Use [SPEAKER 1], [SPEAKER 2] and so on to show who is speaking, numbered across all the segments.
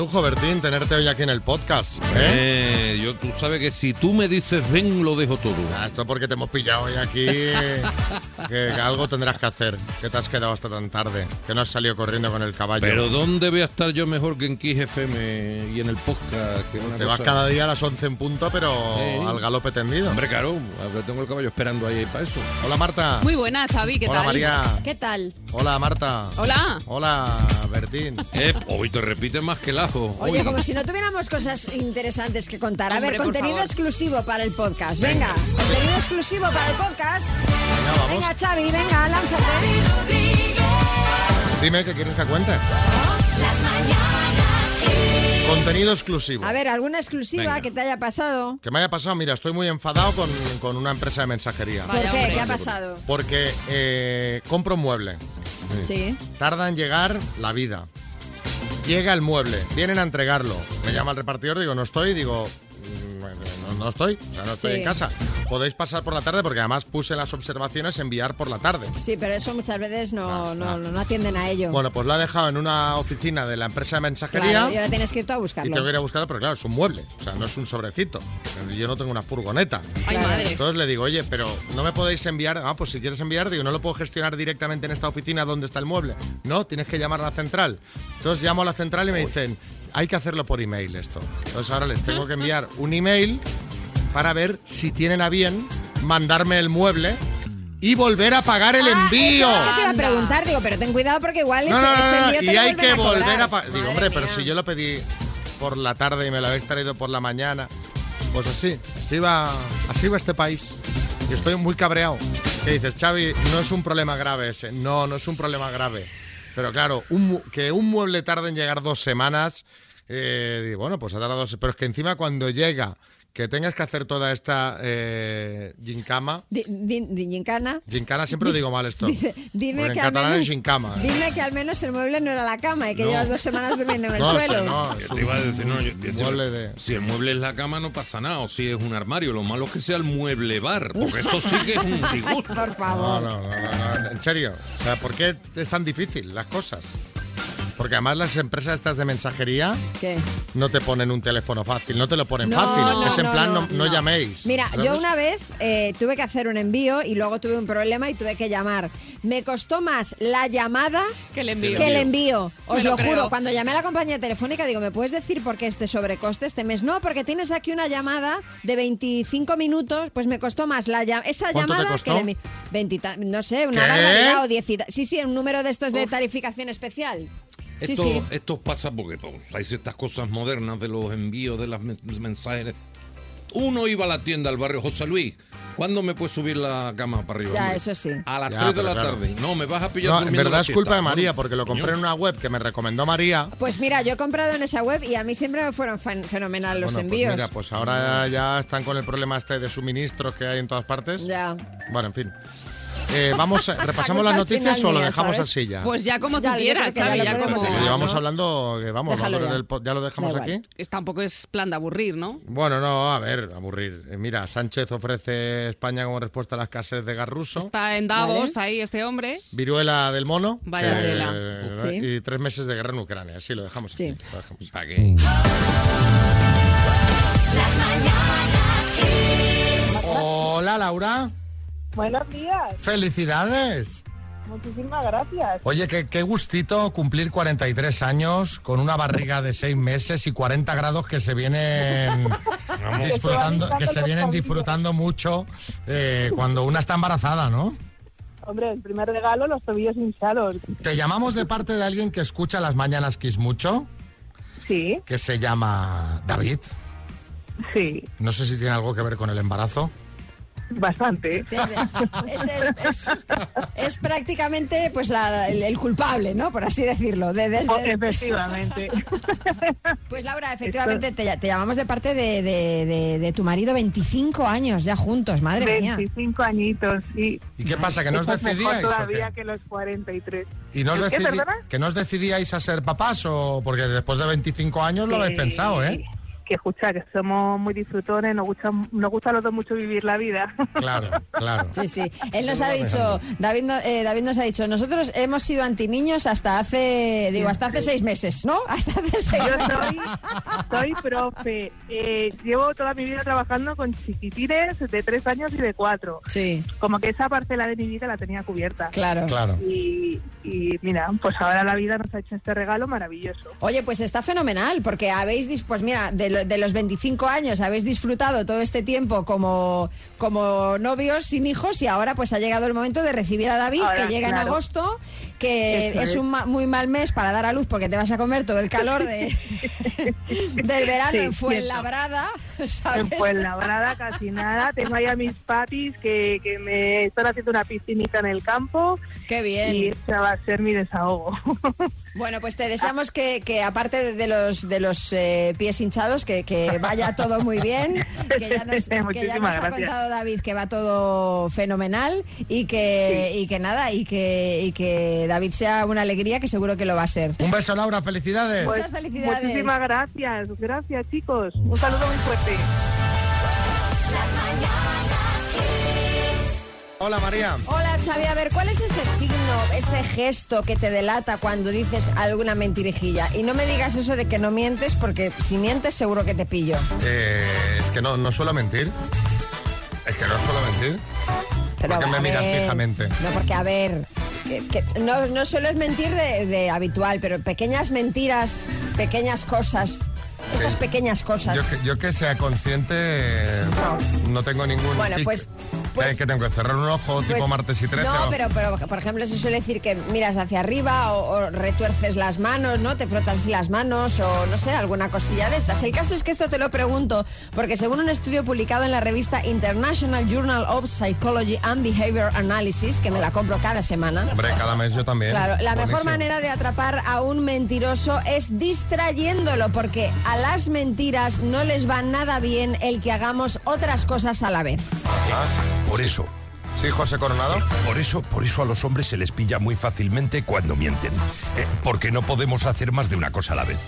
[SPEAKER 1] lujo, Bertín, tenerte hoy aquí en el podcast. ¿eh?
[SPEAKER 2] Eh, yo, tú sabes que si tú me dices ven, lo dejo todo.
[SPEAKER 1] Ah, esto porque te hemos pillado hoy aquí. que, algo tendrás que hacer. Que te has quedado hasta tan tarde. Que no has salido corriendo con el caballo.
[SPEAKER 2] Pero ¿dónde voy a estar yo mejor que en Kiss FM y en el podcast? Que una
[SPEAKER 1] te vas cada día a las 11 en punto, pero
[SPEAKER 2] Sí.
[SPEAKER 1] al galope tendido.
[SPEAKER 2] Hombre, claro, tengo el caballo esperando ahí para eso.
[SPEAKER 1] Hola, Marta.
[SPEAKER 3] Muy buena, Xavi, ¿qué
[SPEAKER 1] Hola,
[SPEAKER 3] tal?
[SPEAKER 1] María.
[SPEAKER 4] ¿Qué tal?
[SPEAKER 1] Hola, Marta.
[SPEAKER 3] Hola.
[SPEAKER 1] Hola, Bertín.
[SPEAKER 2] Eh, hoy te repite más que el ajo.
[SPEAKER 4] Oye, como si no tuviéramos cosas interesantes que contar. A
[SPEAKER 3] Hombre,
[SPEAKER 4] ver, contenido
[SPEAKER 3] favor.
[SPEAKER 4] exclusivo para el podcast. Venga, contenido exclusivo para el podcast.
[SPEAKER 1] Venga, vamos.
[SPEAKER 4] Venga, Xavi, venga, lánzate.
[SPEAKER 1] Dime qué quieres que cuente. Contenido exclusivo.
[SPEAKER 4] A ver, ¿alguna exclusiva
[SPEAKER 2] Venga.
[SPEAKER 4] que te haya pasado?
[SPEAKER 1] Que me haya pasado, mira, estoy muy enfadado con, con una empresa de mensajería.
[SPEAKER 3] Vaya,
[SPEAKER 4] ¿Por qué?
[SPEAKER 3] hombre.
[SPEAKER 4] ¿Qué ha pasado?
[SPEAKER 1] Porque eh, compro un mueble.
[SPEAKER 4] Sí.
[SPEAKER 1] Tarda en llegar la vida. Llega el mueble, vienen a entregarlo. Me llama el repartidor, digo, no estoy, digo, "Mm, no, no estoy, o sea, no estoy
[SPEAKER 4] Sí.
[SPEAKER 1] en casa. Podéis pasar por la tarde porque además puse las observaciones enviar por la tarde.
[SPEAKER 4] Sí, pero eso muchas veces no,
[SPEAKER 1] Ah,
[SPEAKER 4] no,
[SPEAKER 1] ah.
[SPEAKER 4] no, no atienden a ello.
[SPEAKER 1] Bueno, pues lo ha dejado en una oficina de la empresa de mensajería.
[SPEAKER 4] Claro, y ahora tienes que ir tú a
[SPEAKER 1] Y
[SPEAKER 4] buscarlo.
[SPEAKER 1] tengo que ir a buscarlo, pero claro, es un mueble, o sea, no es un sobrecito. Yo no tengo una furgoneta.
[SPEAKER 3] Ay,
[SPEAKER 4] Claro.
[SPEAKER 3] madre.
[SPEAKER 1] Entonces le digo, oye, pero no me podéis enviar. Ah, pues si quieres enviar, digo, no lo puedo gestionar directamente en esta oficina donde está el mueble. No, tienes que llamar a la central. Entonces llamo a la central y me dicen, hay que hacerlo por email esto. Entonces ahora les tengo que enviar un email para ver si tienen a bien mandarme el mueble y volver a pagar el
[SPEAKER 4] Ah,
[SPEAKER 1] envío.
[SPEAKER 4] eso es lo que te iba a preguntar, digo, pero ten cuidado porque igual ese,
[SPEAKER 1] No, no, no,
[SPEAKER 4] ese
[SPEAKER 1] no,
[SPEAKER 4] envío te
[SPEAKER 1] y
[SPEAKER 4] lo
[SPEAKER 1] hay que
[SPEAKER 4] a
[SPEAKER 1] volver a pagar. Digo,
[SPEAKER 4] Madre
[SPEAKER 1] hombre, pero si yo lo pedí por la tarde y me lo habéis traído por la mañana, pues así, así va, así va este país. Y estoy muy cabreado. Que dices, Xavi, no es un problema grave ese. No, no es un problema grave. Pero claro, un que un mueble tarde en llegar dos semanas, eh, digo, bueno, pues ha tardado dos. Pero es que encima cuando llega, que tengas que hacer toda esta eh, gincama.
[SPEAKER 4] Di- di- di- gincana.
[SPEAKER 1] Gincana siempre digo mal esto.
[SPEAKER 4] Dice, dime
[SPEAKER 1] Porque
[SPEAKER 4] que
[SPEAKER 1] en
[SPEAKER 4] al
[SPEAKER 1] catalán
[SPEAKER 4] menos,
[SPEAKER 1] es gincama. ¿eh?
[SPEAKER 4] dime que al menos el mueble no era la cama y que
[SPEAKER 1] No.
[SPEAKER 4] llevas dos semanas durmiendo en el
[SPEAKER 1] No,
[SPEAKER 4] suelo.
[SPEAKER 1] pero no,
[SPEAKER 2] Yo
[SPEAKER 1] es
[SPEAKER 2] te iba a decir, no, yo- yo te iba-
[SPEAKER 1] mueble de-
[SPEAKER 2] Si el mueble es la cama, no pasa nada. O si es un armario, lo malo es que sea el mueble bar. Porque eso sí que es un disgusto.
[SPEAKER 4] Por
[SPEAKER 1] No,
[SPEAKER 4] favor.
[SPEAKER 1] no, no, no, no, en serio. O sea, ¿por qué es tan difícil las cosas? Porque además las empresas estas de mensajería
[SPEAKER 4] ¿Qué?
[SPEAKER 1] no te ponen un teléfono fácil, no te lo ponen
[SPEAKER 4] No,
[SPEAKER 1] fácil.
[SPEAKER 4] no,
[SPEAKER 1] es en
[SPEAKER 4] no,
[SPEAKER 1] plan, no,
[SPEAKER 4] no,
[SPEAKER 1] no
[SPEAKER 4] no.
[SPEAKER 1] llaméis.
[SPEAKER 4] Mira,
[SPEAKER 1] ¿sabes?
[SPEAKER 4] yo una vez eh, tuve que hacer un envío y luego tuve un problema y tuve que llamar. Me costó más la llamada
[SPEAKER 3] Que le envío.
[SPEAKER 4] que el envío. Os
[SPEAKER 3] Me
[SPEAKER 4] lo,
[SPEAKER 3] lo
[SPEAKER 4] juro. Cuando llamé a la compañía telefónica, digo, ¿me puedes decir por qué este sobrecoste este mes? No, porque tienes aquí una llamada de 25 minutos, pues me costó más la llam- esa
[SPEAKER 1] ¿Cuánto te
[SPEAKER 4] llamada
[SPEAKER 1] costó?
[SPEAKER 4] que el envío. 20 y ta- no sé, una barbaridad o 10 y ta- Sí, sí, un número de estos de tarificación especial. Sí,
[SPEAKER 2] Esto,
[SPEAKER 4] sí.
[SPEAKER 2] esto pasa porque todos, hay estas cosas modernas de los envíos de las men- mensajes. Uno iba a la tienda al barrio José Luis. ¿Cuándo me puedes subir la cama para arriba?
[SPEAKER 4] Ya,
[SPEAKER 2] hombre?
[SPEAKER 4] eso sí.
[SPEAKER 2] A las
[SPEAKER 1] Ya,
[SPEAKER 2] 3 de la
[SPEAKER 1] claro.
[SPEAKER 2] tarde. No, me vas a pillar
[SPEAKER 1] No, en verdad
[SPEAKER 2] la
[SPEAKER 1] es
[SPEAKER 2] siesta.
[SPEAKER 1] culpa de María, porque lo compré en una web que me recomendó María.
[SPEAKER 4] Pues mira, yo he comprado en esa web y a mí siempre me fueron fen- fenomenal los
[SPEAKER 1] Bueno, pues
[SPEAKER 4] envíos.
[SPEAKER 1] mira, pues ahora ya están con el problema este de suministros que hay en todas partes.
[SPEAKER 4] Ya.
[SPEAKER 1] Bueno, en fin. Eh, vamos, ¿repasamos las noticias
[SPEAKER 4] final
[SPEAKER 1] o lo dejamos
[SPEAKER 4] ¿sabes?
[SPEAKER 1] así ya?
[SPEAKER 3] Pues ya como
[SPEAKER 4] Ya,
[SPEAKER 3] tú quieras, Xavi,
[SPEAKER 4] lo
[SPEAKER 3] ya como...
[SPEAKER 1] Llevamos hablando, que vamos,
[SPEAKER 4] Déjalo
[SPEAKER 1] va a durar
[SPEAKER 4] ya.
[SPEAKER 1] el ya lo dejamos aquí.
[SPEAKER 3] Tampoco es plan de aburrir, ¿no?
[SPEAKER 1] Bueno, no, a ver, aburrir. Eh, Mira, Sánchez ofrece España como respuesta a la escasez de gas ruso.
[SPEAKER 3] Está en Davos ahí este hombre.
[SPEAKER 1] Viruela del mono.
[SPEAKER 3] Vaya
[SPEAKER 1] que-
[SPEAKER 3] tela.
[SPEAKER 4] Sí.
[SPEAKER 1] Y tres meses de guerra en Ucrania. Sí, lo dejamos
[SPEAKER 4] Sí.
[SPEAKER 1] aquí, lo dejamos.
[SPEAKER 2] ¿Para qué?
[SPEAKER 1] Hola, Laura.
[SPEAKER 5] Buenos días,
[SPEAKER 1] Felicidades.
[SPEAKER 5] muchísimas gracias.
[SPEAKER 1] Oye, qué, qué gustito cumplir 43 años con una barriga de 6 meses y 40 grados que se vienen disfrutando, que se vienen disfrutando mucho eh, cuando una está embarazada, ¿no?
[SPEAKER 5] Hombre, el primer regalo, los tobillos hinchados.
[SPEAKER 1] Te llamamos de parte de alguien que escucha las mañanas Kiss mucho,
[SPEAKER 5] Sí,
[SPEAKER 1] que se llama David.
[SPEAKER 5] sí,
[SPEAKER 1] No sé si tiene algo que ver con el embarazo.
[SPEAKER 5] Bastante.
[SPEAKER 4] Es, es- es- es prácticamente pues la- el, el culpable, ¿no? Por así decirlo. De- de- de-
[SPEAKER 5] efectivamente.
[SPEAKER 4] pues Laura, efectivamente te, te llamamos de parte de, de- de- de tu marido 25 años ya juntos, madre mía.
[SPEAKER 5] 25 añitos, sí.
[SPEAKER 1] ¿Y qué pasa? ¿Que no os decidíais? o
[SPEAKER 5] todavía
[SPEAKER 1] qué?
[SPEAKER 5] que los 43.
[SPEAKER 1] ¿Y no os que no os decidíais a ser papás o porque después de 25 años lo habéis pensado, ¿eh?
[SPEAKER 5] Que escucha, que somos muy disfrutones, nos gusta, nos gusta a los dos mucho vivir la vida.
[SPEAKER 1] Claro, claro.
[SPEAKER 4] Sí, sí. Él nos ha dicho, David, no- eh, David nos ha dicho, nosotros hemos sido antiniños hasta hace, digo, hasta hace seis meses, ¿no? Hasta hace seis
[SPEAKER 5] Yo
[SPEAKER 4] meses.
[SPEAKER 5] soy, soy profe. Eh, llevo toda mi vida trabajando con chiquitines de tres años y de cuatro.
[SPEAKER 4] Sí,
[SPEAKER 5] Como que esa parcela de mi vida la tenía cubierta.
[SPEAKER 4] claro.
[SPEAKER 1] Claro.
[SPEAKER 5] Y, y mira, pues ahora la vida nos ha hecho este regalo maravilloso.
[SPEAKER 4] Oye, pues está fenomenal, porque habéis, pues mira, de, lo- de los 25 años habéis disfrutado todo este tiempo como, como novios sin hijos y ahora pues ha llegado el momento de recibir a David,
[SPEAKER 5] Ahora,
[SPEAKER 4] que llega en agosto, que
[SPEAKER 5] Eso
[SPEAKER 4] es
[SPEAKER 5] es.
[SPEAKER 4] un ma- muy mal mes para dar a luz porque te vas a comer todo el calor de, del verano
[SPEAKER 5] Sí,
[SPEAKER 4] en. Fuenlabrada, ¿sabes?
[SPEAKER 5] En Fuenlabrada casi nada. Tengo ahí a mis papis que, que me están haciendo una piscinita en el campo
[SPEAKER 4] Qué bien.
[SPEAKER 5] y ese va a ser mi desahogo.
[SPEAKER 4] Bueno, pues te deseamos que, que aparte de- los de los eh, pies hinchados, que, que vaya todo muy bien. Que ya nos, que ya nos ha contado David que va todo fenomenal y que, y que nada, y que, y que David sea una alegría, que seguro que lo va a ser.
[SPEAKER 1] Un beso, Laura, felicidades.
[SPEAKER 4] Pues- Muchas felicidades.
[SPEAKER 5] Muchísimas gracias. Gracias, chicos. Un saludo muy fuerte.
[SPEAKER 1] Hola, María.
[SPEAKER 4] Hola Xavi, a ver, ¿cuál es ese signo, ese gesto que te delata cuando dices alguna mentirijilla? Y no me digas eso de que no mientes, porque si mientes seguro que te pillo.
[SPEAKER 1] Eh, es que no, no suelo mentir. Es que no suelo mentir. ¿Por qué me miras fijamente?
[SPEAKER 4] No, porque a ver, que- que no, no suelo es mentir de, de habitual, pero pequeñas mentiras, pequeñas cosas, esas
[SPEAKER 1] Sí.
[SPEAKER 4] pequeñas cosas.
[SPEAKER 1] Yo que, yo que sea consciente, no tengo ningún
[SPEAKER 4] Bueno,
[SPEAKER 1] tic.
[SPEAKER 4] pues-
[SPEAKER 1] ¿Qué-
[SPEAKER 4] pues-
[SPEAKER 1] que tengo que cerrar un ojo tipo
[SPEAKER 4] Pues,
[SPEAKER 1] martes y 13.
[SPEAKER 4] No, pero, pero por ejemplo se suele decir que miras hacia arriba o, o retuerces las manos, ¿no? Te frotas las manos o no sé, alguna cosilla de estas. El caso es que esto te lo pregunto porque según un estudio publicado en la revista International Journal of Psychology and Behavior Analysis, que me la compro cada semana,
[SPEAKER 1] Hombre, cada mes yo también.
[SPEAKER 4] Claro, la mejor manera de atrapar a un mentiroso es distrayéndolo, porque a las mentiras no les va nada bien el que hagamos otras cosas a la vez.
[SPEAKER 1] Ah,
[SPEAKER 6] Por eso,
[SPEAKER 1] sí. José Coronado.
[SPEAKER 6] por eso, por eso a los hombres se les pilla muy fácilmente cuando mienten. Eh, porque no podemos hacer más de una cosa a la vez.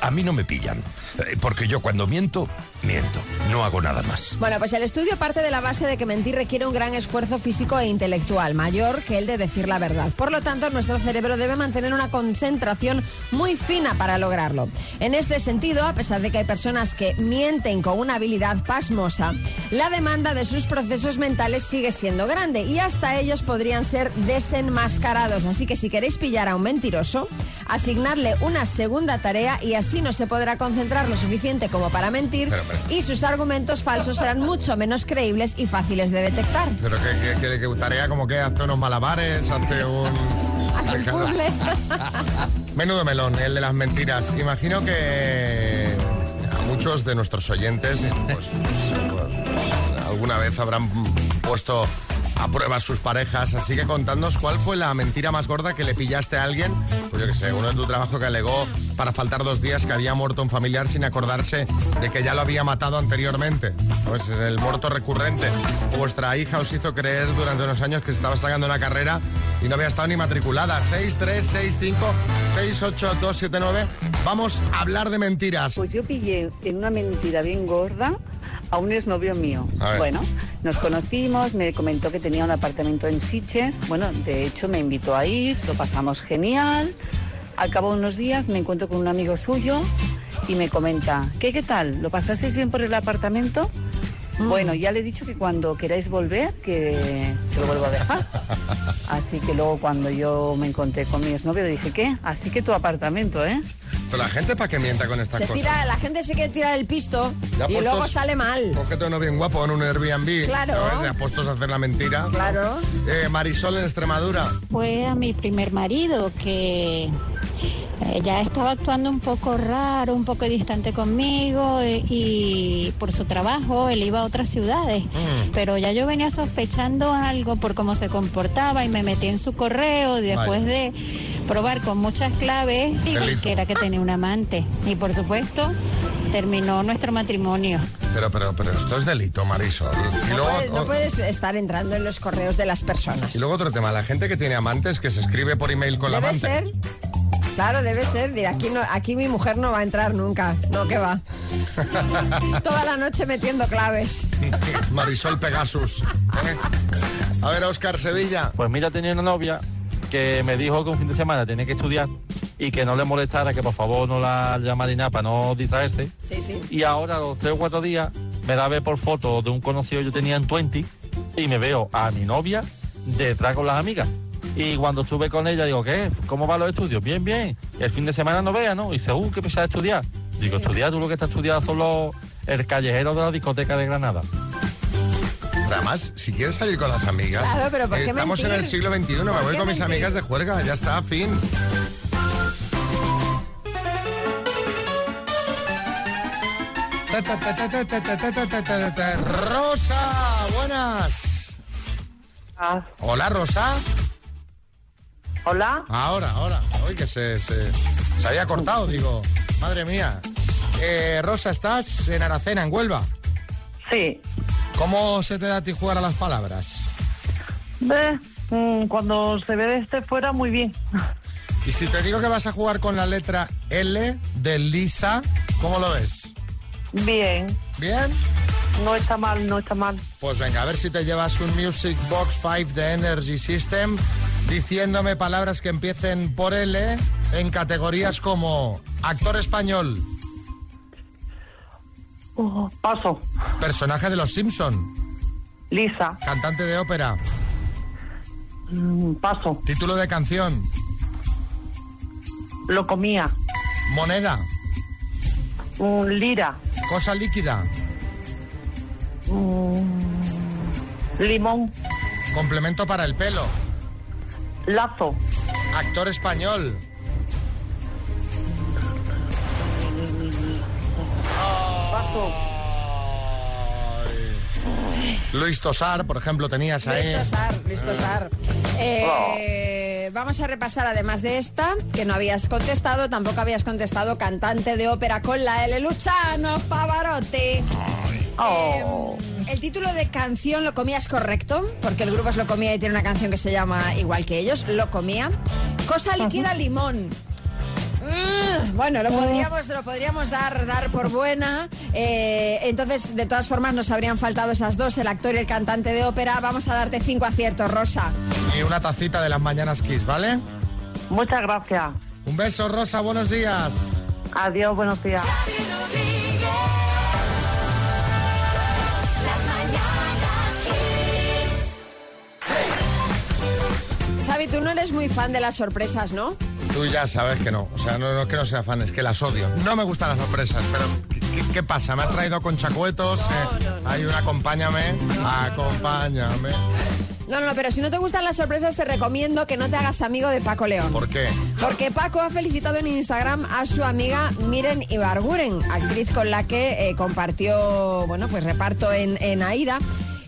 [SPEAKER 6] A mí no me pillan. eh, porque yo cuando miento, miento. No hago nada más.
[SPEAKER 4] Bueno, pues el estudio parte de la base de que mentir requiere un gran esfuerzo físico e intelectual, mayor que el de decir la verdad. Por lo tanto, nuestro cerebro debe mantener una concentración muy fina para lograrlo. En este sentido, a pesar de que hay personas que mienten con una habilidad pasmosa, la demanda de sus procesos mentales sigue siendo grande y hasta ellos podrían ser desenmascarados. Así que si queréis pillar a un mentiroso, asignadle una segunda tarea y así no se podrá concentrar lo suficiente como para mentir
[SPEAKER 1] Pero, pero-
[SPEAKER 4] y sus argumentos falsos serán mucho menos creíbles y fáciles de detectar.
[SPEAKER 1] Pero que, que, que, que tarea como que hazte unos malabares, hazte un...
[SPEAKER 4] El puzzle.
[SPEAKER 1] Menudo melón, el de las mentiras. Imagino que a muchos de nuestros oyentes pues, pues, pues, alguna vez habrán puesto a sus parejas, así que contadnos cuál fue la mentira más gorda que le pillaste a alguien, pues yo que sé, uno de tu trabajo que alegó para faltar dos días que había muerto un familiar sin acordarse de que ya lo había matado anteriormente. Pues el muerto recurrente. Vuestra hija os hizo creer durante unos años que se estaba sacando una carrera y no había estado ni matriculada. 6, 3, 6, 5, 6, 8, 2, 7, 9. Vamos a hablar de mentiras.
[SPEAKER 7] Pues yo pillé en una mentira bien gorda a un exnovio mío. Bueno, nos conocimos, me comentó que tenía un apartamento en Siches. Bueno, de hecho me invitó a ir, lo pasamos genial. Al cabo de unos días me encuentro con un amigo suyo y me comenta, ¿qué, qué tal? ¿Lo pasasteis bien por el apartamento? Bueno, ya le he dicho que cuando queráis volver, que se lo vuelvo a dejar. Así que luego cuando yo me encontré con mi exnovio dije, ¿qué? Así que tu apartamento, ¿eh?
[SPEAKER 1] Pero la gente para qué mienta con estas
[SPEAKER 4] Se
[SPEAKER 1] cosas.
[SPEAKER 4] tira, la gente se quiere tirar el pisto
[SPEAKER 1] Ya
[SPEAKER 4] y luego sale mal.
[SPEAKER 1] Cógete uno bien guapo en un Airbnb.
[SPEAKER 4] Claro.
[SPEAKER 1] puestos a hacer la mentira.
[SPEAKER 4] Claro.
[SPEAKER 1] Eh, Marisol en Extremadura.
[SPEAKER 8] Fue a mi primer marido que eh, ya estaba actuando un poco raro, un poco distante conmigo eh, y por su trabajo él iba a otras ciudades. Pero ya yo venía sospechando algo por cómo se comportaba y me metí en su correo y después de probar con muchas claves y que era que tenía un amante. Y por supuesto terminó nuestro matrimonio.
[SPEAKER 1] Pero, pero, pero esto es delito, Marisol. Y
[SPEAKER 4] No
[SPEAKER 1] luego,
[SPEAKER 4] puedes, no puedes estar entrando en los correos de las personas.
[SPEAKER 1] y luego otro tema, la gente que tiene amantes que se escribe por email con la amante.
[SPEAKER 4] ser Claro, debe ser. Dirá, aquí, no, aquí mi mujer no va a entrar nunca. No, que va. Toda la noche metiendo claves.
[SPEAKER 1] Marisol Pegasus. ¿eh? A ver, Oscar Sevilla.
[SPEAKER 9] Pues mira, tenía una novia que me dijo que un fin de semana tenía que estudiar y que no le molestara, que por favor no la llamara nada para no distraerse.
[SPEAKER 4] Sí, sí.
[SPEAKER 9] Y ahora, a los tres o cuatro días, me da a ver por foto de un conocido que yo tenía en 20 y me veo a mi novia detrás con las amigas. Y cuando estuve con ella, digo, ¿qué? ¿Cómo van los estudios? Bien, bien. Y el fin de semana no vea, ¿no? Y dice, uh, que empezar a estudiar. Digo, estudiar, tú lo que estás estudiando son los, el callejero de la discoteca de Granada.
[SPEAKER 1] Además, si quieres salir con las amigas,
[SPEAKER 4] claro, pero ¿por qué
[SPEAKER 1] estamos en el siglo XXI, me voy con mis amigas de juerga, ya está, fin. Rosa, buenas. Hola Rosa.
[SPEAKER 5] Hola.
[SPEAKER 1] Ahora, ahora. Uy, que se, se, se había cortado, digo. Madre mía. Eh, Rosa, ¿estás en Aracena, en Huelva?
[SPEAKER 5] Sí.
[SPEAKER 1] ¿Cómo se te da a ti jugar a las palabras?
[SPEAKER 5] Ve, mm, cuando se ve desde fuera, muy bien.
[SPEAKER 1] Y si te digo que vas a jugar con la letra L de Lisa, ¿cómo lo ves?
[SPEAKER 5] Bien.
[SPEAKER 1] ¿Bien?
[SPEAKER 5] No está mal, no está mal.
[SPEAKER 1] Pues venga, a ver si te llevas un Music Box 5 de Energy System diciéndome palabras que empiecen por L en categorías como actor español,
[SPEAKER 5] Oh, paso.
[SPEAKER 1] personaje de los Simpson,
[SPEAKER 5] Lisa.
[SPEAKER 1] cantante de ópera,
[SPEAKER 5] Mm, paso.
[SPEAKER 1] título de canción,
[SPEAKER 5] Lo comía.
[SPEAKER 1] moneda,
[SPEAKER 5] Mm, lira.
[SPEAKER 1] cosa líquida,
[SPEAKER 5] Limón.
[SPEAKER 1] complemento para el pelo,
[SPEAKER 5] Lazo.
[SPEAKER 1] actor español. Luis Tosar, por ejemplo, tenías ahí.
[SPEAKER 4] Luis Tosar, Luis Tosar. Eh, Vamos a repasar, además de esta, que no habías contestado, tampoco habías contestado cantante de ópera con la L. Luciano Pavarotti.
[SPEAKER 5] Oh.
[SPEAKER 4] Eh, el título de canción lo comías correcto, porque el grupo es Lo Comía y tiene una canción que se llama igual que ellos, Lo Comía. Cosa líquida limón. Mm, Bueno, lo podríamos, lo podríamos dar, dar por buena. Eh, entonces, de todas formas, nos habrían faltado esas dos, el actor y el cantante de ópera. Vamos a darte cinco aciertos, Rosa.
[SPEAKER 1] Y una tacita de las mañanas Kiss, ¿vale?
[SPEAKER 5] Muchas gracias.
[SPEAKER 1] Un beso, Rosa, buenos días.
[SPEAKER 5] Adiós, buenos días.
[SPEAKER 4] Xavi, tú no eres muy fan de las sorpresas, ¿no?
[SPEAKER 1] Tú ya sabes que no. O sea, no, no es que no sea fan, es que las odio. No me gustan las sorpresas, pero ¿qué, qué- qué pasa? ¿Me has traído con chacuetos? Eh, hay un acompáñame. Acompáñame.
[SPEAKER 4] No, no, pero si no te gustan las sorpresas, te recomiendo que no te hagas amigo de Paco León.
[SPEAKER 1] ¿Por qué?
[SPEAKER 4] Porque Paco ha felicitado en Instagram a su amiga Miren Ibarguren, actriz con la que eh, compartió, bueno, pues reparto en, en Aida.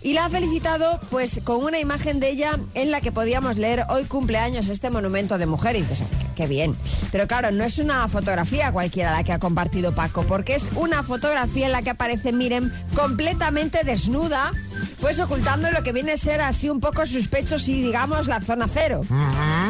[SPEAKER 4] Y la ha felicitado pues con una imagen de ella en la que podíamos leer hoy cumpleaños este monumento de mujer. Y dices, "Oh, qué, qué bien. Pero claro, no es una fotografía cualquiera la que ha compartido Paco, porque es una fotografía en la que aparece Miren completamente desnuda, pues ocultando lo que viene a ser así un poco sus pechos y digamos la zona cero.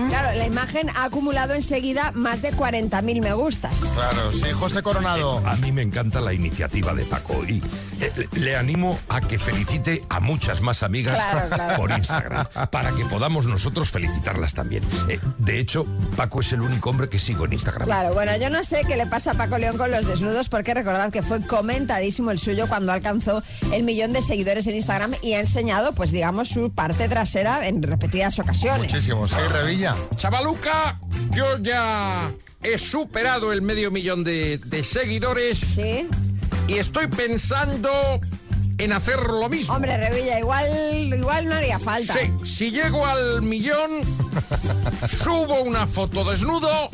[SPEAKER 4] Claro, la imagen ha acumulado enseguida más de 40.000 me gustas.
[SPEAKER 1] Claro, sí, José Coronado.
[SPEAKER 6] A mí me encanta la iniciativa de Paco y eh, le animo a que felicite a muchas más amigas
[SPEAKER 4] Claro, claro.
[SPEAKER 6] por Instagram para que podamos nosotros felicitarlas también. Eh, de hecho, Paco es el único hombre que sigo en Instagram.
[SPEAKER 4] Claro, bueno, yo no sé qué le pasa a Paco León con los desnudos, porque recordad que fue comentadísimo el suyo cuando alcanzó el millón de seguidores en Instagram y ha enseñado, pues digamos, su parte trasera en repetidas ocasiones.
[SPEAKER 1] Muchísimo, sí, Revilla.
[SPEAKER 2] Chavaluca, yo ya he superado el medio millón de, de seguidores
[SPEAKER 4] Sí.
[SPEAKER 2] Y estoy pensando en hacer lo mismo.
[SPEAKER 4] Hombre, Revilla, igual, igual no haría falta.
[SPEAKER 2] Sí, si llego al millón, subo una foto desnudo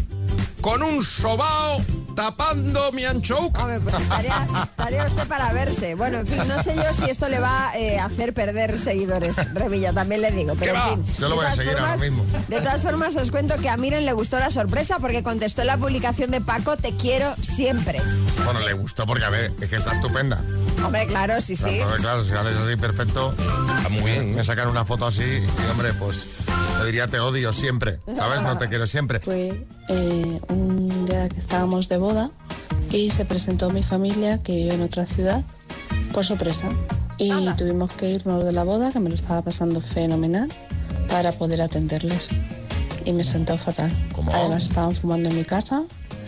[SPEAKER 2] con un sobao tapando mi anchouca.
[SPEAKER 4] Hombre, pues estaría, estaría usted para verse. Bueno, en fin, no sé yo si esto le va eh, a hacer perder seguidores, Revilla, también le digo. Pero en fin,
[SPEAKER 1] Yo lo
[SPEAKER 4] de
[SPEAKER 1] voy a
[SPEAKER 4] todas
[SPEAKER 1] seguir ahora mismo.
[SPEAKER 4] De todas formas, os cuento que a Miren le gustó la sorpresa porque contestó en la publicación de Paco, te quiero siempre.
[SPEAKER 1] Bueno, le gustó porque, a ver, es que está estupenda.
[SPEAKER 4] Hombre, claro, sí, sí.
[SPEAKER 1] Claro, claro, si sales así perfecto,
[SPEAKER 2] Está muy bien.
[SPEAKER 1] me sacan una foto así y, hombre, pues te diría te odio siempre, ¿sabes? No te quiero siempre.
[SPEAKER 10] Fue eh, un día que estábamos de boda y se presentó mi familia que vive en otra ciudad por sorpresa. Y tuvimos que irnos de la boda, que me lo estaba pasando fenomenal, para poder atenderles. Y me sentó fatal.
[SPEAKER 1] ¿Cómo?
[SPEAKER 10] Además estaban fumando en mi casa,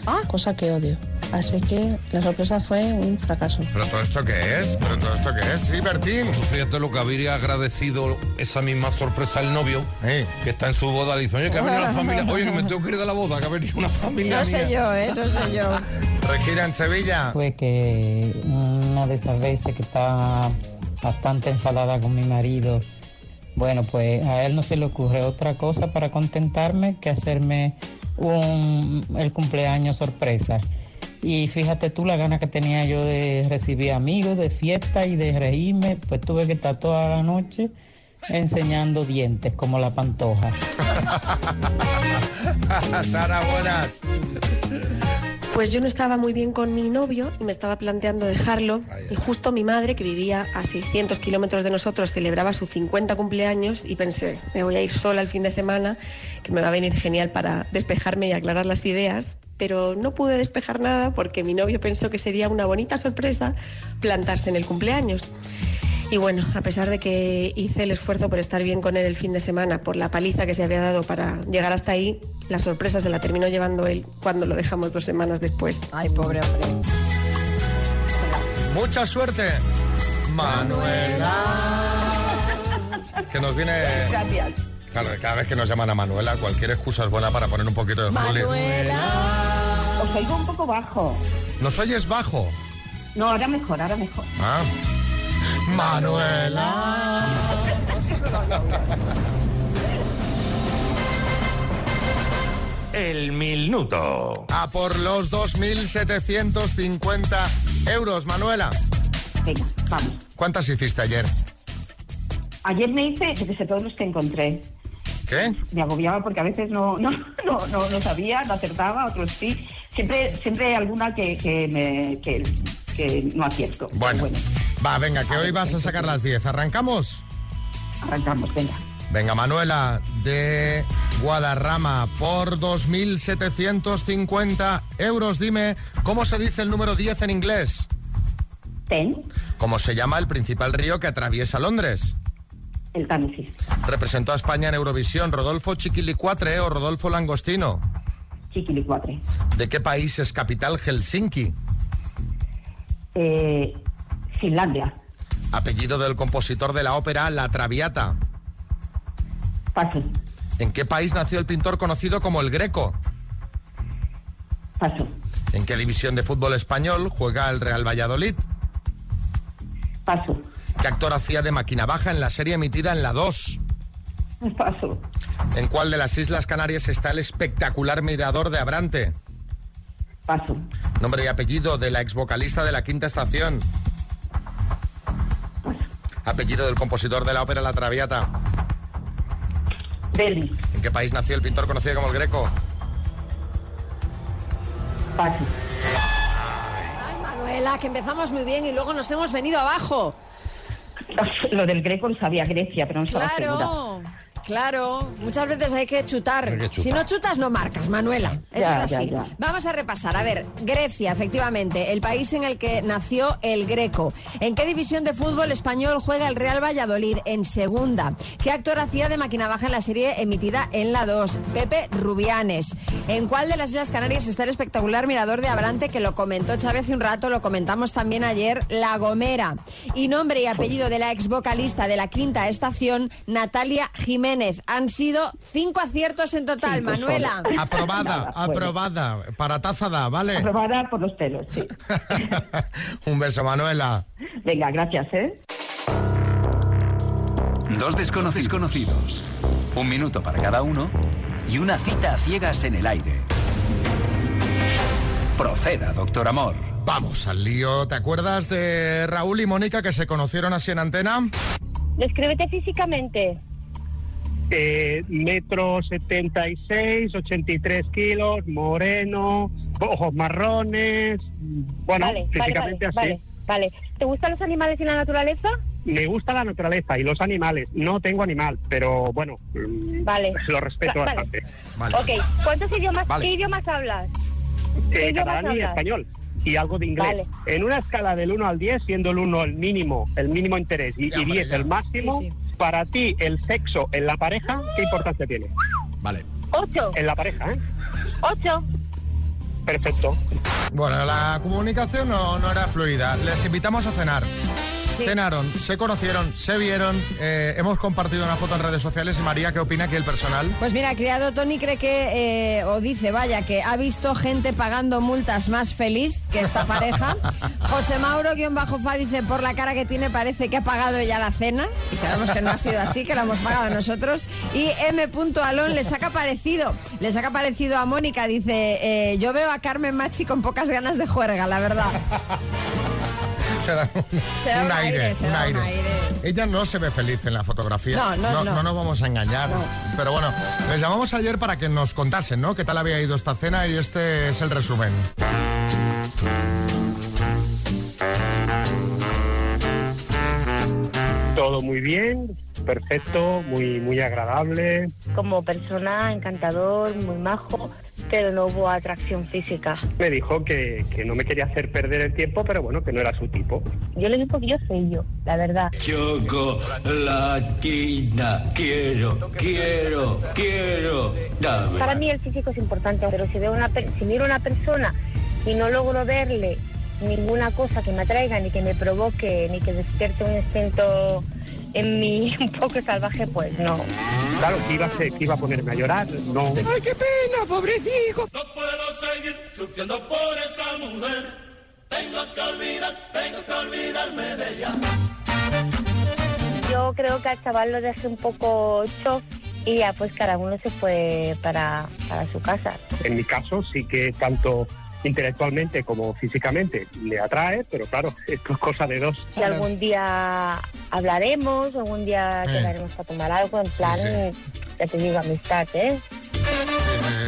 [SPEAKER 4] Ah.
[SPEAKER 10] cosa que odio. Así que la sorpresa fue un fracaso.
[SPEAKER 1] ¿Pero todo esto qué es? ¿Pero todo esto qué es? Sí, Bertín.
[SPEAKER 2] Pues Fíjate lo que habría agradecido esa misma sorpresa el novio, que está en su boda, le dice, oye, que ha venido la familia, oye, que me tengo que ir de la boda, que ha venido una familia
[SPEAKER 4] No sé
[SPEAKER 2] mía".
[SPEAKER 4] yo, ¿eh? No sé yo.
[SPEAKER 1] Regina en Sevilla.
[SPEAKER 11] Fue que una de esas veces que estaba bastante enfadada con mi marido, bueno, pues a él no se le ocurre otra cosa para contentarme que hacerme un, el cumpleaños sorpresa. Y fíjate tú la gana que tenía yo de recibir amigos, de fiesta y de reírme, pues tuve que estar toda la noche enseñando dientes como la pantoja.
[SPEAKER 1] Sara, buenas.
[SPEAKER 10] Pues yo no estaba muy bien con mi novio y me estaba planteando dejarlo. Y justo mi madre, que vivía a 600 kilómetros de nosotros, celebraba su 50 cumpleaños y pensé, me voy a ir sola el fin de semana, que me va a venir genial para despejarme y aclarar las ideas. Pero no pude despejar nada porque mi novio pensó que sería una bonita sorpresa plantarse en el cumpleaños. Y bueno, a pesar de que hice el esfuerzo por estar bien con él el fin de semana, por la paliza que se había dado para llegar hasta ahí, la sorpresa se la terminó llevando él cuando lo dejamos dos semanas después.
[SPEAKER 4] Ay, pobre hombre.
[SPEAKER 1] Mucha suerte. Manuela. Que nos viene...
[SPEAKER 5] Gracias.
[SPEAKER 1] Claro, cada vez que nos llaman a Manuela, cualquier excusa es buena para poner un poquito de Juli.
[SPEAKER 5] Os oigo un poco bajo.
[SPEAKER 1] ¿Nos oyes bajo?
[SPEAKER 5] No, ahora mejor, ahora mejor.
[SPEAKER 1] Ah. Manuela.
[SPEAKER 6] El minuto.
[SPEAKER 1] A por los 2.750 euros, Manuela.
[SPEAKER 5] Venga, vamos.
[SPEAKER 1] ¿Cuántas hiciste ayer?
[SPEAKER 5] Ayer me hice, yo que sé, todos los que encontré.
[SPEAKER 1] ¿Qué?
[SPEAKER 5] Me agobiaba porque a veces no, no, no, no, no sabía, no acertaba, otros sí. Siempre, siempre hay alguna que, que, me, que, que no acierto.
[SPEAKER 1] Bueno, va, venga, que hoy vas a sacar las 10. ¿Arrancamos?
[SPEAKER 5] Arrancamos, venga.
[SPEAKER 1] Venga, Manuela, de Guadarrama, por 2.750 euros, dime, ¿cómo se dice el número 10 en inglés?
[SPEAKER 5] Ten,
[SPEAKER 1] ¿Cómo se llama el principal río que atraviesa Londres?
[SPEAKER 5] El Támesis.
[SPEAKER 1] Representó a España en Eurovisión, Rodolfo Chiquilicuatre o Rodolfo Langostino.
[SPEAKER 5] Chiquilicuatre.
[SPEAKER 1] ¿De qué país es capital Helsinki?
[SPEAKER 5] Eh, Finlandia.
[SPEAKER 1] Apellido del compositor de la ópera La Traviata.
[SPEAKER 5] Paso,
[SPEAKER 1] ¿En qué país nació el pintor conocido como el Greco?
[SPEAKER 5] paso,
[SPEAKER 1] ¿En qué división de fútbol español juega el Real Valladolid?
[SPEAKER 5] paso,
[SPEAKER 1] ¿Qué actor hacía de máquina baja en la serie emitida en la 2?
[SPEAKER 5] paso.
[SPEAKER 1] ¿En cuál de las Islas Canarias está el espectacular mirador de Abrante?
[SPEAKER 5] Paso,
[SPEAKER 1] Nombre y apellido de la ex vocalista de la Quinta Estación. Apellido del compositor de la ópera La Traviata.
[SPEAKER 5] Verdi.
[SPEAKER 1] ¿En qué país nació el pintor conocido como el Greco?
[SPEAKER 5] Paso.
[SPEAKER 4] Ay, Manuela, que empezamos muy bien y luego nos hemos venido abajo.
[SPEAKER 5] Lo del Greco lo sabía Grecia, pero no estaba segura.
[SPEAKER 4] Claro. Muchas veces hay que chutar.
[SPEAKER 2] Hay que chutar.
[SPEAKER 4] Si no chutas, no marcas, Manuela. Eso
[SPEAKER 5] Ya,
[SPEAKER 4] es así.
[SPEAKER 5] ya, ya.
[SPEAKER 4] Vamos a repasar. A ver, Grecia, efectivamente, el país en el que nació el Greco. ¿En qué división de fútbol español juega el Real Valladolid? En segunda. ¿Qué actor hacía de máquina baja en la serie emitida en la 2? Pepe Rubianes. ¿En cuál de las Islas Canarias está el espectacular mirador de Abrante que lo comentó Chávez hace un rato, lo comentamos también ayer, La Gomera? Y nombre y apellido de la ex vocalista de la quinta estación, Natalia Jiménez. Han sido cinco aciertos en total,
[SPEAKER 5] Cinco
[SPEAKER 4] Manuela.
[SPEAKER 5] solo.
[SPEAKER 1] Aprobada,
[SPEAKER 5] Nada, bueno.
[SPEAKER 1] aprobada. Para taza da, ¿vale?
[SPEAKER 5] Aprobada por los pelos, sí.
[SPEAKER 1] Un beso, Manuela.
[SPEAKER 5] Venga, gracias, ¿eh?
[SPEAKER 12] Dos desconocidos conocidos. Un minuto para cada uno y una cita a ciegas en el aire. Proceda, doctor Amor.
[SPEAKER 1] Vamos al lío. ¿Te acuerdas de Raúl y Mónica que se conocieron así en antena?
[SPEAKER 13] Descríbete físicamente.
[SPEAKER 14] Eh, metro 76, 83 kilos, moreno, ojos marrones. Bueno,
[SPEAKER 13] Vale,
[SPEAKER 14] físicamente
[SPEAKER 13] vale,
[SPEAKER 14] así.
[SPEAKER 13] vale. Vale. ¿Te gustan los animales y la naturaleza?
[SPEAKER 14] Me gusta la naturaleza y los animales. No tengo animal, pero bueno, mm,
[SPEAKER 13] Vale.
[SPEAKER 14] lo respeto
[SPEAKER 13] Va- vale.
[SPEAKER 14] bastante.
[SPEAKER 13] Ok. ¿Cuántos idiomas,
[SPEAKER 14] Vale.
[SPEAKER 13] ¿qué idiomas hablas? ¿Qué
[SPEAKER 14] Eh,
[SPEAKER 13] idiomas
[SPEAKER 14] catalán y
[SPEAKER 13] hablas?
[SPEAKER 14] español y algo de inglés.
[SPEAKER 13] Vale.
[SPEAKER 14] En una escala del 1 al 10, siendo el 1 el mínimo, el mínimo interés y, y 10 el máximo, para ti el sexo en la pareja, ¿qué importancia tiene?
[SPEAKER 15] Vale.
[SPEAKER 13] Ocho.
[SPEAKER 14] En la pareja, ¿eh?
[SPEAKER 13] Ocho.
[SPEAKER 14] Perfecto.
[SPEAKER 1] Bueno, la comunicación no, no era fluida. Les invitamos a cenar. Cenaron, se conocieron, se vieron, eh, hemos compartido una foto en redes sociales y María, ¿qué opina aquí el personal?
[SPEAKER 4] Pues mira, criado Tony cree que, eh, o dice, vaya, que ha visto gente pagando multas más feliz que esta pareja. José Mauro, guion bajo fa, dice, por la cara que tiene parece que ha pagado ya la cena. Y sabemos que no ha sido así, que la hemos pagado nosotros. Y M. Alon le saca parecido, le saca parecido a Mónica, dice, eh, yo veo a Carmen Machi con pocas ganas de juerga, la verdad.
[SPEAKER 1] Se da un,
[SPEAKER 4] Se da
[SPEAKER 1] un
[SPEAKER 4] un
[SPEAKER 1] aire,
[SPEAKER 4] aire, se
[SPEAKER 1] un
[SPEAKER 4] da un
[SPEAKER 1] aire. Ella no se ve feliz en la fotografía.
[SPEAKER 4] No, no, no.
[SPEAKER 1] nos vamos a engañar. Pero bueno, les llamamos ayer para que nos contasen, ¿no? ¿Qué tal había ido esta cena? Y este es el resumen.
[SPEAKER 14] Todo muy bien, perfecto, muy, muy agradable.
[SPEAKER 13] Como persona, encantador, muy majo, pero no hubo atracción física.
[SPEAKER 14] Me dijo que, que no me quería hacer perder el tiempo, pero bueno, que no era su tipo.
[SPEAKER 13] Yo le digo que yo soy yo, la verdad.
[SPEAKER 16] Chocolatina, quiero, quiero, quiero, dame.
[SPEAKER 13] Para mí el físico es importante, pero si veo una si miro a una persona y no logro verle ninguna cosa que me atraiga, ni que me provoque, ni que despierte un instinto en mí un poco salvaje, pues no.
[SPEAKER 14] Claro, que iba a, ser- que iba a ponerme a llorar, no.
[SPEAKER 16] ¡Ay, qué pena, pobrecito!
[SPEAKER 17] seguir sufriendo por esa mujer. Tengo que olvidar, tengo que olvidarme de ella.
[SPEAKER 13] Yo creo que al chaval lo dejé un poco shock y ya pues cada uno se fue para, para su casa.
[SPEAKER 14] En mi caso sí que tanto intelectualmente como físicamente me atrae, pero claro, esto es cosa de dos.
[SPEAKER 13] Si algún día hablaremos, algún día
[SPEAKER 1] Eh.
[SPEAKER 13] quedaremos para tomar algo, en plan, ya te digo, amistad, ¿eh?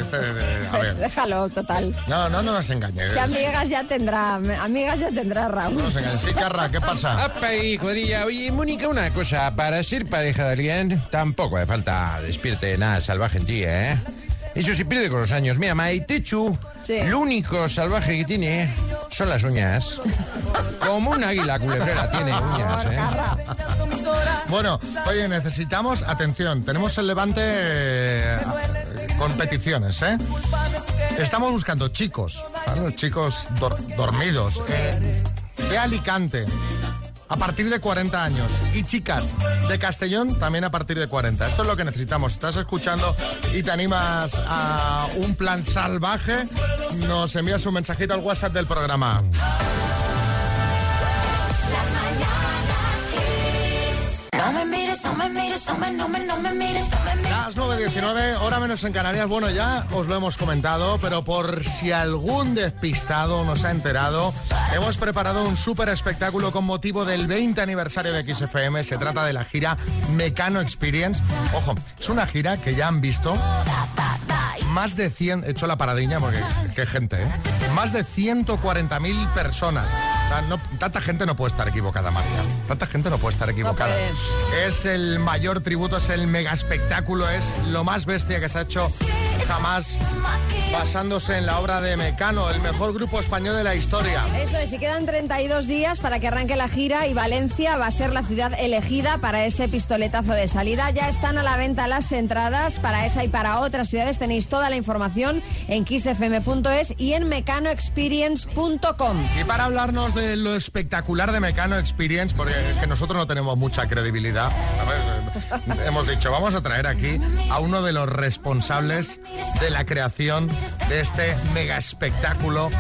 [SPEAKER 1] Este, eh, a
[SPEAKER 4] Pues
[SPEAKER 1] ver.
[SPEAKER 4] déjalo, total.
[SPEAKER 1] No, no, no nos engañes.
[SPEAKER 4] Si amigas ya tendrá, amigas ya tendrá Raúl.
[SPEAKER 1] No nos engañes. Sí, Carra, ¿qué pasa?
[SPEAKER 15] Apa ahí, cuadrilla. Oye, Mónica, una cosa. Para ser pareja de alguien, tampoco hace falta despierte nada salvaje en ti, ¿eh? Eso se pierde con los años. Mira, Maitechu, lo único salvaje que tiene son las uñas. Como un águila culebrera tiene uñas, ¿eh?
[SPEAKER 1] Bueno, oye, necesitamos atención. Tenemos el levante eh, con peticiones, ¿eh? Estamos buscando chicos, ¿vale? chicos dor- dormidos, eh, de Alicante, a partir de 40 años, y chicas de Castellón también a partir de 40. Esto es lo que necesitamos. Estás escuchando y te animas a un plan salvaje, nos envías un mensajito al WhatsApp del programa.
[SPEAKER 17] No me.
[SPEAKER 1] Las 9.19, hora menos en Canarias. Bueno, ya os lo hemos comentado, pero por si algún despistado nos ha enterado, hemos preparado un súper espectáculo con motivo del 20 aniversario de XFM. Se trata de la gira Mecano Experience. Ojo, es una gira que ya han visto más de 100, he hecho la paradiña porque qué gente, ¿eh? Más de 140.000 personas. No- tanta gente no puede estar equivocada, María. Tanta gente no puede estar equivocada. Es el mayor tributo, es el mega espectáculo, es lo más bestia que se ha hecho jamás, basándose en la obra de Mecano, el mejor grupo español de la historia.
[SPEAKER 4] Eso es, y quedan 32 días para que arranque la gira y Valencia va a ser la ciudad elegida para ese pistoletazo de salida. Ya están a la venta las entradas para esa y para otras ciudades. Tenéis toda la información en kissfm.es y en mecanoexperience.com.
[SPEAKER 1] Y para hablarnos de lo espectacular de Mecano Experience, porque es que nosotros no tenemos mucha credibilidad, hemos dicho, vamos a traer aquí a uno de los responsables de la creación de este mega espectáculo.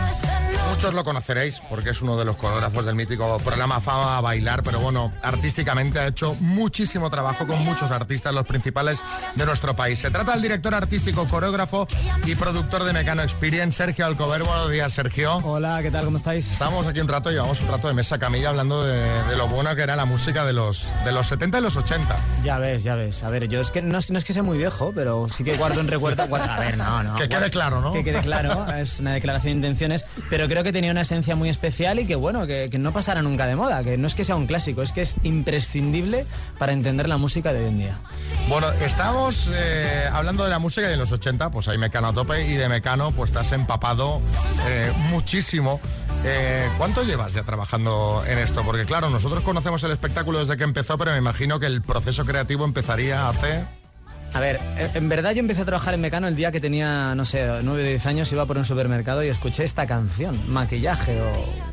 [SPEAKER 1] Muchos lo conoceréis porque es uno de los coreógrafos del mítico programa Fama a Bailar, pero bueno, artísticamente ha hecho muchísimo trabajo con muchos artistas, los principales de nuestro país. Se trata del director artístico, coreógrafo y productor de Mecano Experience, Sergio Alcover. Buenos días, Sergio.
[SPEAKER 18] Hola, ¿qué tal? ¿Cómo estáis?
[SPEAKER 1] Estamos aquí un rato, llevamos un rato de mesa camilla hablando de, de lo bueno que era la música de los, de los 70 y los 80.
[SPEAKER 18] Ya ves, ya ves. A ver, yo es que no, es- no es que sea muy viejo, pero sí que guardo en recuerdo. guardo- a ver, no, no.
[SPEAKER 1] Que quede claro, ¿no?
[SPEAKER 18] Que quede claro, es una declaración de intenciones. Pero creo que tenía una esencia muy especial y que bueno, que, no pasará nunca de moda, que no es que sea un clásico, es que es imprescindible para entender la música de hoy en día.
[SPEAKER 1] Bueno, estamos eh, hablando de la música en los 80, pues hay Mecano a tope y de Mecano pues te has empapado eh, muchísimo. Eh, ¿Cuánto llevas ya trabajando en esto? Porque claro, nosotros conocemos el espectáculo desde que empezó, pero me imagino que el proceso creativo empezaría hace...
[SPEAKER 18] A ver, eh, en verdad yo empecé a trabajar en Mecano el día que tenía, no sé, 9 o 10 años, iba por un supermercado y escuché esta canción, Maquillaje o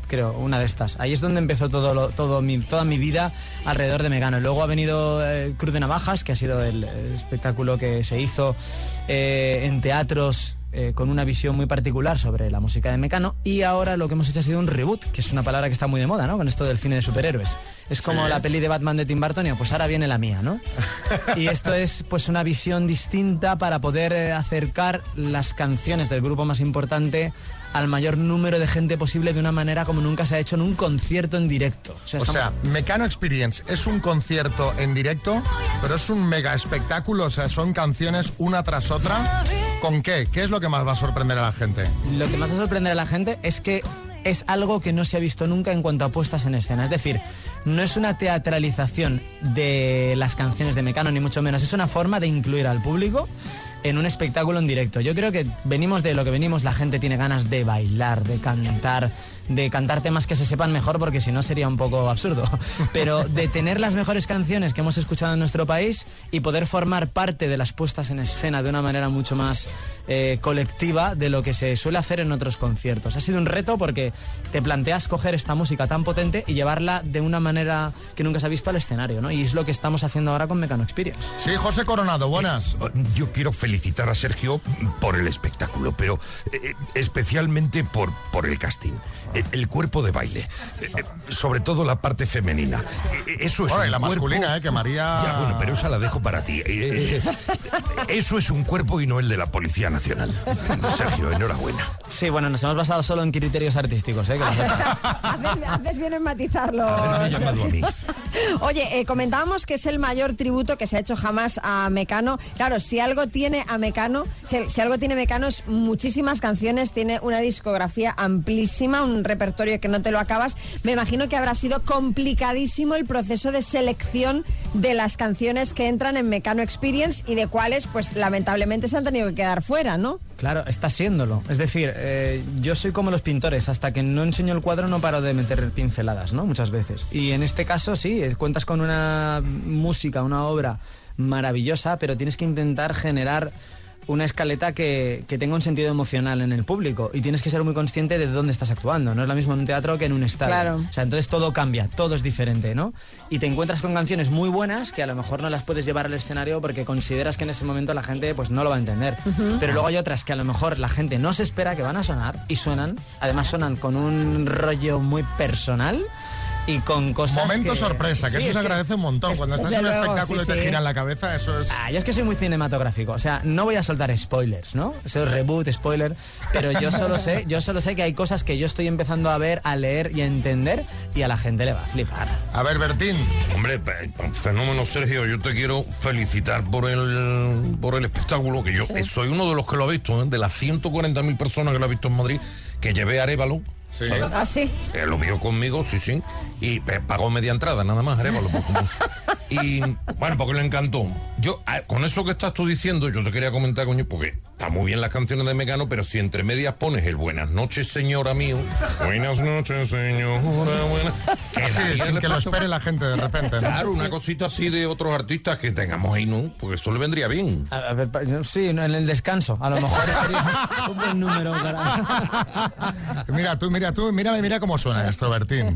[SPEAKER 18] creo, una de estas. Ahí es donde empezó todo, lo- todo mi, toda mi vida alrededor de Mecano. Luego ha venido eh, Cruz de Navajas, que ha sido el, espectáculo que se hizo eh, en teatros con una visión muy particular sobre la música de Mecano y ahora lo que hemos hecho ha sido un reboot, que es una palabra que está muy de moda, ¿no? Con esto del cine de superhéroes. Es como
[SPEAKER 19] Sí.
[SPEAKER 18] la peli de Batman de Tim Burton y pues ahora viene la mía, ¿no? Y esto es pues una visión distinta para poder eh, acercar las canciones del grupo más importante al mayor número de gente posible de una manera como nunca se ha hecho en un concierto en directo. O sea,
[SPEAKER 1] O sea, Mecano Experience es un concierto en directo, pero es un mega espectáculo, o sea, son canciones una tras otra. ¿Con qué? ¿Qué es lo que más va a sorprender a la gente?
[SPEAKER 18] Lo que más va a sorprender a la gente es que es algo que no se ha visto nunca en cuanto a puestas en escena. Es decir, no es una teatralización de las canciones de Mecano, ni mucho menos. Es una forma de incluir al público en un espectáculo en directo. Yo creo que venimos de lo que venimos, la gente tiene ganas de bailar, de cantar, de cantar temas que se sepan mejor, porque si no sería un poco absurdo. Pero de tener las mejores canciones que hemos escuchado en nuestro país y poder formar parte de las puestas en escena de una manera mucho más eh, colectiva de lo que se suele hacer en otros conciertos. Ha sido un reto porque te planteas coger esta música tan potente y llevarla de una manera que nunca se ha visto al escenario, ¿no? Y es lo que estamos haciendo ahora con Mecano Experience.
[SPEAKER 1] Sí, José Coronado, buenas.
[SPEAKER 6] Yo quiero felicitar a Sergio por el espectáculo, pero eh, especialmente por, por el casting. El cuerpo de baile, eh, sobre todo la parte femenina. Eh, Eso es
[SPEAKER 1] y
[SPEAKER 6] un
[SPEAKER 1] la
[SPEAKER 6] cuerpo-
[SPEAKER 1] masculina, eh, que María-
[SPEAKER 6] Ya, bueno, pero esa la dejo para ti. Eh, eh, Eso es un cuerpo y no el de la Policía Nacional. Sergio, enhorabuena.
[SPEAKER 18] Sí, bueno, nos hemos basado solo en criterios artísticos, ¿eh? Que.
[SPEAKER 4] Haces, haces bien en matizarlo.
[SPEAKER 6] Haberme llamado a mí.
[SPEAKER 4] Oye, eh, comentábamos que es el mayor tributo que se ha hecho jamás a Mecano. Claro, si algo tiene a Mecano, si, si algo tiene Mecano es muchísimas canciones, tiene una discografía amplísima, un repertorio que no te lo acabas. Me imagino que habrá sido complicadísimo el proceso de selección de las canciones que entran en Mecano Experience y de cuáles, pues lamentablemente se han tenido que quedar fuera, ¿no?
[SPEAKER 18] Claro, está siéndolo. Es decir, eh, yo soy como los pintores, hasta que no enseño el cuadro no paro de meter pinceladas, ¿no? Muchas veces. Y en este caso sí, eh, cuentas con una música, una obra maravillosa, pero tienes que intentar generar una escaleta que, que tenga un sentido emocional en el público y tienes que ser muy consciente de dónde estás actuando. No es lo mismo en un teatro que en un estadio.
[SPEAKER 4] Claro.
[SPEAKER 18] O sea, entonces todo cambia, todo es diferente, ¿no? Y te encuentras con canciones muy buenas que a lo mejor no las puedes llevar al escenario porque consideras que en ese momento la gente pues no lo va a entender. Pero luego hay otras que a lo mejor la gente no se espera que van a sonar y suenan. Además suenan con un rollo muy personal y con cosas
[SPEAKER 1] Momento
[SPEAKER 18] que-
[SPEAKER 1] sorpresa, que
[SPEAKER 18] Sí,
[SPEAKER 1] eso
[SPEAKER 18] es
[SPEAKER 1] se agradece un montón.
[SPEAKER 18] es-
[SPEAKER 1] Cuando estás en un espectáculo
[SPEAKER 18] sí,
[SPEAKER 1] y te giran la cabeza, eso es...
[SPEAKER 18] Ah, yo es que soy muy cinematográfico, o sea, no voy a soltar spoilers, ¿no? Ese reboot, spoiler, pero yo solo sé, yo solo sé que hay cosas que yo estoy empezando a ver, a leer y a entender y a la gente le va a flipar.
[SPEAKER 1] A ver, Bertín.
[SPEAKER 2] Hombre, fenómeno Sergio, yo te quiero felicitar por el, por el espectáculo, que yo
[SPEAKER 4] Sí.
[SPEAKER 2] soy uno de los que lo ha visto, ¿eh? de las 140.000 personas que lo ha visto en Madrid, que llevé a Arevalo. ¿Sabes?
[SPEAKER 4] Ah, sí.
[SPEAKER 2] Eh, lo vio conmigo, sí, sí. Y eh, pagó media entrada, nada más, Arevalo. y bueno, porque le encantó. Yo, ah, con eso que estás tú diciendo, yo te quería comentar, coño, porque está muy bien las canciones de Mecano, pero si entre medias pones el buenas noches, señora mío. Buenas noches, señora. Buenas.
[SPEAKER 1] Sin
[SPEAKER 2] el
[SPEAKER 1] que lo espere la gente de repente. ¿no?
[SPEAKER 2] Claro, una cosita así de otros artistas que tengamos ahí, ¿no? Porque esto le vendría bien.
[SPEAKER 18] A, a ver, pa- sí, en el descanso, a lo mejor sería un buen número para...
[SPEAKER 1] Mira, tú, mira, tú, mírame, mira cómo suena esto, Bertín.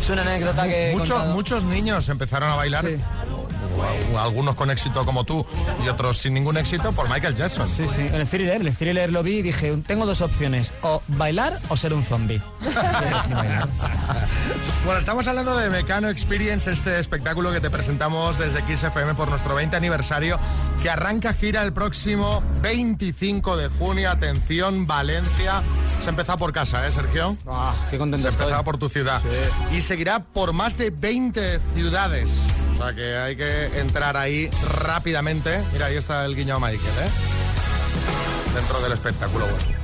[SPEAKER 17] Es
[SPEAKER 18] una anécdota que.
[SPEAKER 1] Muchos, muchos niños empezaron a bailar, o algunos con éxito como tú y otros sin ningún éxito por Michael Jackson.
[SPEAKER 18] Sí, sí. En el thriller, el thriller lo vi y dije, tengo dos opciones, o bailar o ser un zombie.
[SPEAKER 1] Bueno, estamos hablando de Mecano Experience, este espectáculo que te presentamos desde XFM por nuestro 20 aniversario, que arranca gira el próximo 25 de junio. Atención, Valencia. Se empezó por casa, ¿eh, Sergio?
[SPEAKER 18] Ah, qué contento
[SPEAKER 1] Se empezaba por tu ciudad. Y seguirá por más de 20 ciudades. Sea que hay que entrar ahí rápidamente. Mira, ahí está el guiño a Michael, ¿eh? Dentro del espectáculo. Bueno.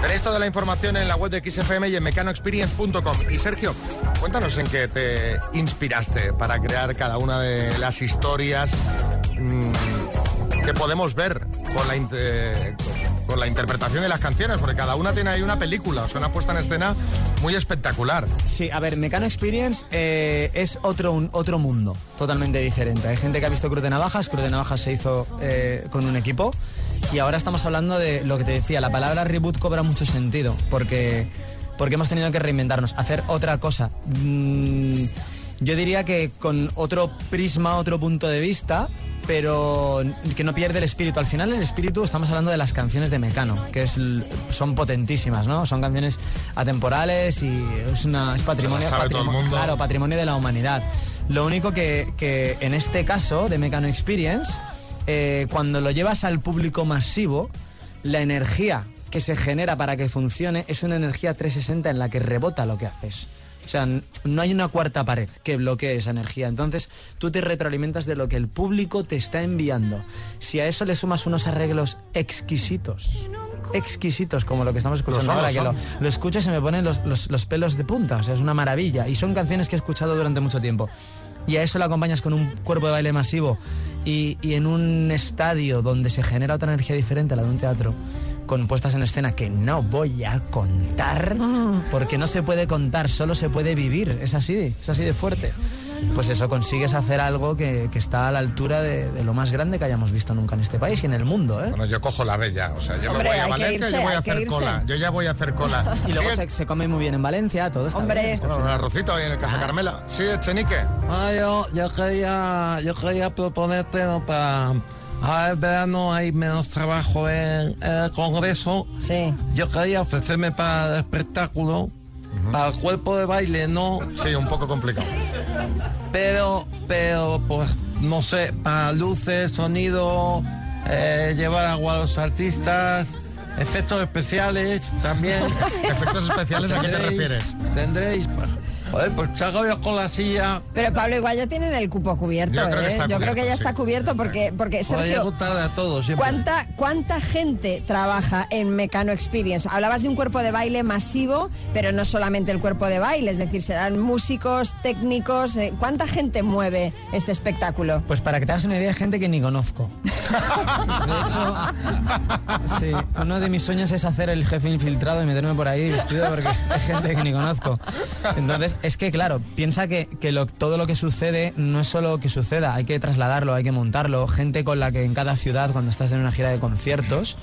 [SPEAKER 1] Tenéis toda la información en la web de XFM y en mecanoexperience.com. Y Sergio, cuéntanos en qué te inspiraste para crear cada una de las historias mm, que podemos ver con la, inte- la interpretación de las canciones, porque cada una tiene ahí una película, o sea, una puesta en escena muy espectacular.
[SPEAKER 18] Sí, a ver, Mecano Experience eh, es otro, un- otro mundo, totalmente diferente. Hay gente que ha visto Cruz de Navajas, Cruz de Navajas se hizo eh, con un equipo y ahora estamos hablando de lo que te decía, la palabra reboot cobra mucho sentido porque, porque hemos tenido que reinventarnos, hacer otra cosa. Mm, yo diría que con otro prisma, otro punto de vista, pero que no pierde el espíritu. Al final el espíritu, estamos hablando de las canciones de Mecano, que es, son potentísimas, ¿no? Son canciones atemporales y es, una, es patrimonio, claro, patrimonio de la humanidad. Lo único que, que en este caso de Mecano Experience, eh, cuando lo llevas al público masivo, la energía que se genera para que funcione es una energía 360 en la que rebota lo que haces. O sea, no hay una cuarta pared que bloquee esa energía. Entonces, tú te retroalimentas de lo que el público te está enviando. Si a eso le sumas unos arreglos exquisitos, exquisitos, como lo que estamos escuchando ahora, que lo, lo escucho y se me ponen los, los- los pelos de punta. O sea, es una maravilla. Y son canciones que he escuchado durante mucho tiempo. Y a eso lo acompañas con un cuerpo de baile masivo y, y en un estadio donde se genera otra energía diferente a la de un teatro, con puestas en escena que no voy a contar, porque no se puede contar, solo se puede vivir. Es así, es así de fuerte. Pues eso, consigues hacer algo que, que está a la altura de, de lo más grande que hayamos visto nunca en este país y en el mundo, ¿eh?
[SPEAKER 1] Bueno, yo cojo la bella, o sea, yo
[SPEAKER 4] Hombre,
[SPEAKER 1] me voy a Valencia,
[SPEAKER 4] irse,
[SPEAKER 1] yo voy a hacer cola. Yo ya voy a hacer cola.
[SPEAKER 18] Y luego se, se come muy bien en Valencia, todo está
[SPEAKER 4] Hombre.
[SPEAKER 18] bien.
[SPEAKER 1] Bueno, un arrocito ahí en el Casa Carmela. Sí, Chenique.
[SPEAKER 19] Ah, yo, yo quería, yo quería proponerte ¿no? para ahora el verano hay menos trabajo en, en el Congreso.
[SPEAKER 4] Sí.
[SPEAKER 19] Yo quería ofrecerme para el espectáculo, para el cuerpo de baile, no.
[SPEAKER 1] Sí, un poco complicado.
[SPEAKER 19] Pero, pero, pues, no sé, para luces, sonido, eh, llevar agua a los artistas, efectos especiales también.
[SPEAKER 1] ¿Efectos especiales a qué te refieres?
[SPEAKER 19] Tendréis, pues, joder, pues salgo yo con la silla.
[SPEAKER 4] Pero Pablo, igual ya tienen el cupo cubierto,
[SPEAKER 19] Yo creo que
[SPEAKER 4] ¿eh?
[SPEAKER 19] está
[SPEAKER 4] Yo creo que
[SPEAKER 19] cubierto,
[SPEAKER 4] ya
[SPEAKER 19] sí.
[SPEAKER 4] está cubierto porque, porque Sergio,
[SPEAKER 19] a todos siempre.
[SPEAKER 4] ¿cuánta, ¿cuánta gente trabaja en Mecano Experience? Hablabas de un cuerpo de baile masivo, pero no solamente el cuerpo de baile, es decir, serán músicos, técnicos. eh, ¿Cuánta gente mueve este espectáculo?
[SPEAKER 18] Pues para que te hagas una idea, hay gente que ni conozco. De hecho, sí, uno de mis sueños es hacer el jefe infiltrado y meterme por ahí vestido porque hay gente que ni conozco. Entonces, es que claro, piensa que, todo lo que sucede no es solo que suceda, hay que trasladarlo, hay que montarlo. Gente con la que en cada ciudad, cuando estás en una gira de conciertos,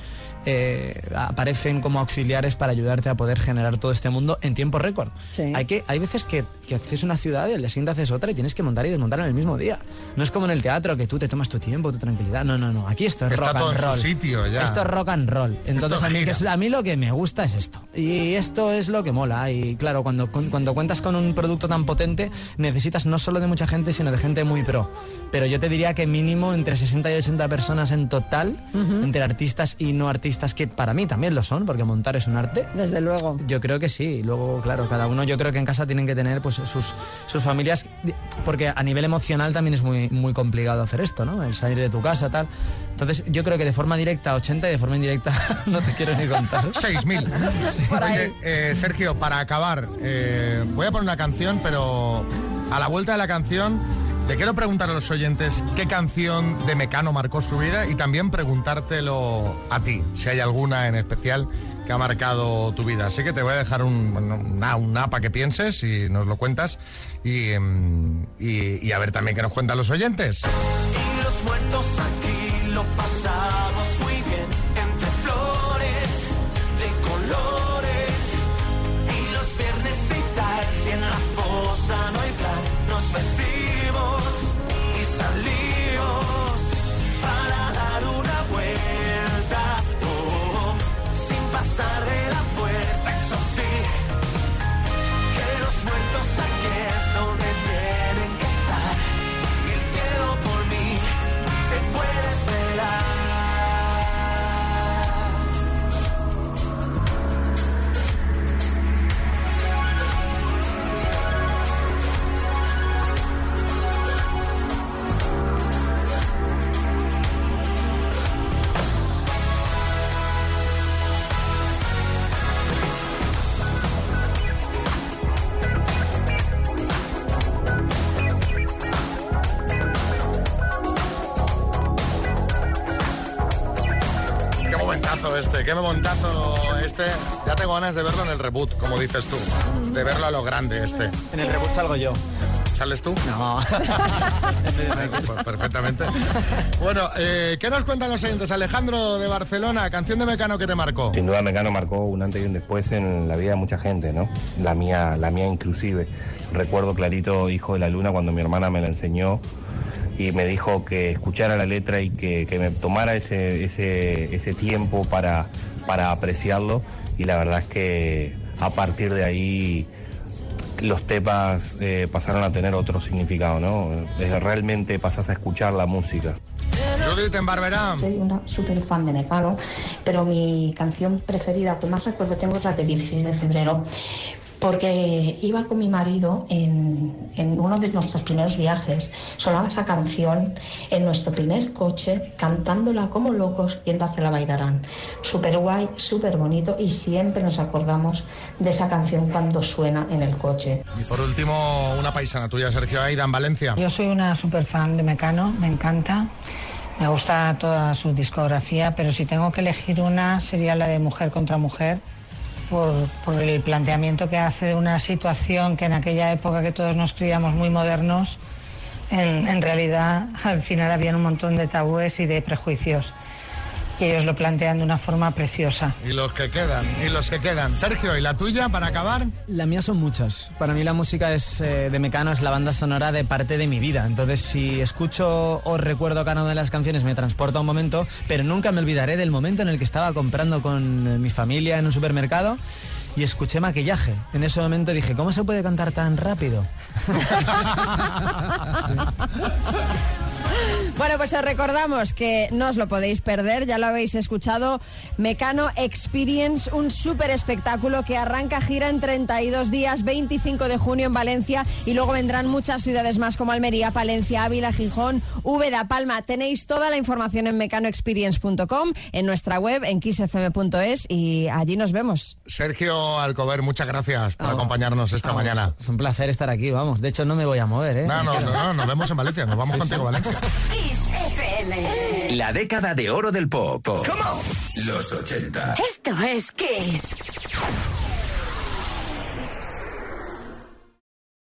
[SPEAKER 18] eh, aparecen como auxiliares para ayudarte a poder generar todo este mundo en tiempo récord.
[SPEAKER 4] Sí.
[SPEAKER 18] Hay, que, hay veces que, que haces una ciudad y el día siguiente haces otra y tienes que montar y desmontar en el mismo día. No es como en el teatro que tú te tomas tu tiempo, tu tranquilidad. No, no, no. Aquí esto es
[SPEAKER 1] Está
[SPEAKER 18] rock
[SPEAKER 1] todo
[SPEAKER 18] and
[SPEAKER 1] en su
[SPEAKER 18] roll.
[SPEAKER 1] sitio ya.
[SPEAKER 18] Esto es rock and roll. Entonces a mí, que es- a mí lo que me gusta es esto. Y esto es lo que mola. Y claro, cuando, con- cuando cuentas con un producto tan potente, necesitas no solo de mucha gente, sino de gente muy pro. Pero yo te diría que mínimo entre 60 y 80 personas en total, entre artistas y no artistas, que para mí también lo son, porque montar es un arte.
[SPEAKER 4] Desde luego.
[SPEAKER 18] Yo creo que sí. Luego, claro, cada uno yo creo que en casa tienen que tener pues sus, sus familias, porque a nivel emocional también es muy, muy complicado hacer esto, ¿no? El salir de tu casa, tal. Entonces, yo creo que de forma directa 80 y de forma indirecta no te quiero ni contar.
[SPEAKER 1] 6.000. Oye, eh, Sergio, para acabar, eh, voy a poner una canción, pero a la vuelta de la canción te quiero preguntar a los oyentes qué canción de Mecano marcó su vida y también preguntártelo a ti, si hay alguna en especial que ha marcado tu vida. Así que te voy a dejar un, una, para que pienses y nos lo cuentas y, em, y- y a ver también qué nos cuentan los oyentes. Ganas de verlo en el reboot, como dices tú. De verlo a lo grande este.
[SPEAKER 18] En el reboot salgo yo.
[SPEAKER 1] ¿Sales tú?
[SPEAKER 18] No.
[SPEAKER 1] Pues perfectamente. Bueno, eh, ¿qué nos cuentan los oyentes? Alejandro de Barcelona, canción de Mecano que te marcó.
[SPEAKER 20] Sin duda Mecano marcó un antes y un después en la vida de mucha gente, ¿no? La mía, la mía inclusive. Recuerdo clarito Hijo de la Luna cuando mi hermana me la enseñó y me dijo que escuchara la letra y que, que me tomara ese, ese, ese tiempo para, para apreciarlo y la verdad es que a partir de ahí los temas eh, pasaron a tener otro significado, ¿no? Eh, Realmente pasas a escuchar la música.
[SPEAKER 1] Judith en Barberá.
[SPEAKER 21] Soy una súper fan de Mecano, pero mi canción preferida, que más recuerdo tengo, es la de 16 de febrero, porque iba con mi marido en, en uno de nuestros primeros viajes, sonaba esa canción en nuestro primer coche, cantándola como locos yendo hacia la Baidarán. Súper guay, súper bonito y siempre nos acordamos de esa canción cuando suena en el coche.
[SPEAKER 1] Y por último, una paisana tuya, Sergio Aida, en Valencia.
[SPEAKER 22] Yo soy una super fan de Mecano, me encanta. Me gusta toda su discografía, pero si tengo que elegir una sería la de Mujer contra Mujer, por, el planteamiento que hace de una situación que en aquella época que todos nos creíamos muy modernos, en, en realidad al final había un montón de tabúes y de prejuicios. Y ellos lo plantean de una forma preciosa.
[SPEAKER 1] Y los que quedan, y los que quedan. Sergio, ¿y la tuya para acabar?
[SPEAKER 18] La mía son muchas. Para mí la música es, eh, de Mecano es la banda sonora de parte de mi vida. Entonces, si escucho o recuerdo cada una de las canciones, me transporta a un momento, pero nunca me olvidaré del momento en el que estaba comprando con eh, mi familia en un supermercado y escuché maquillaje. En ese momento dije, ¿cómo se puede cantar tan rápido?
[SPEAKER 4] Bueno, pues os recordamos que no os lo podéis perder, ya lo habéis escuchado, Mecano Experience, un súper espectáculo que arranca gira en 32 días, 25 de junio en Valencia y luego vendrán muchas ciudades más como Almería, Palencia, Ávila, Gijón, Úbeda, Palma. Tenéis toda la información en mecanoexperience.com, en nuestra web, en kissfm.es y allí nos vemos.
[SPEAKER 1] Sergio Alcover, muchas gracias por acompañarnos esta
[SPEAKER 18] Vamos,
[SPEAKER 1] mañana.
[SPEAKER 18] Es un placer estar aquí, vamos. De hecho, no me voy a mover, ¿eh?
[SPEAKER 1] No, no, no, no, nos vemos en Valencia, nos vamos
[SPEAKER 18] Sí,
[SPEAKER 1] contigo
[SPEAKER 18] sí.
[SPEAKER 1] a Valencia.
[SPEAKER 12] La década de oro del pop. Los 80.
[SPEAKER 23] Esto es Kiss.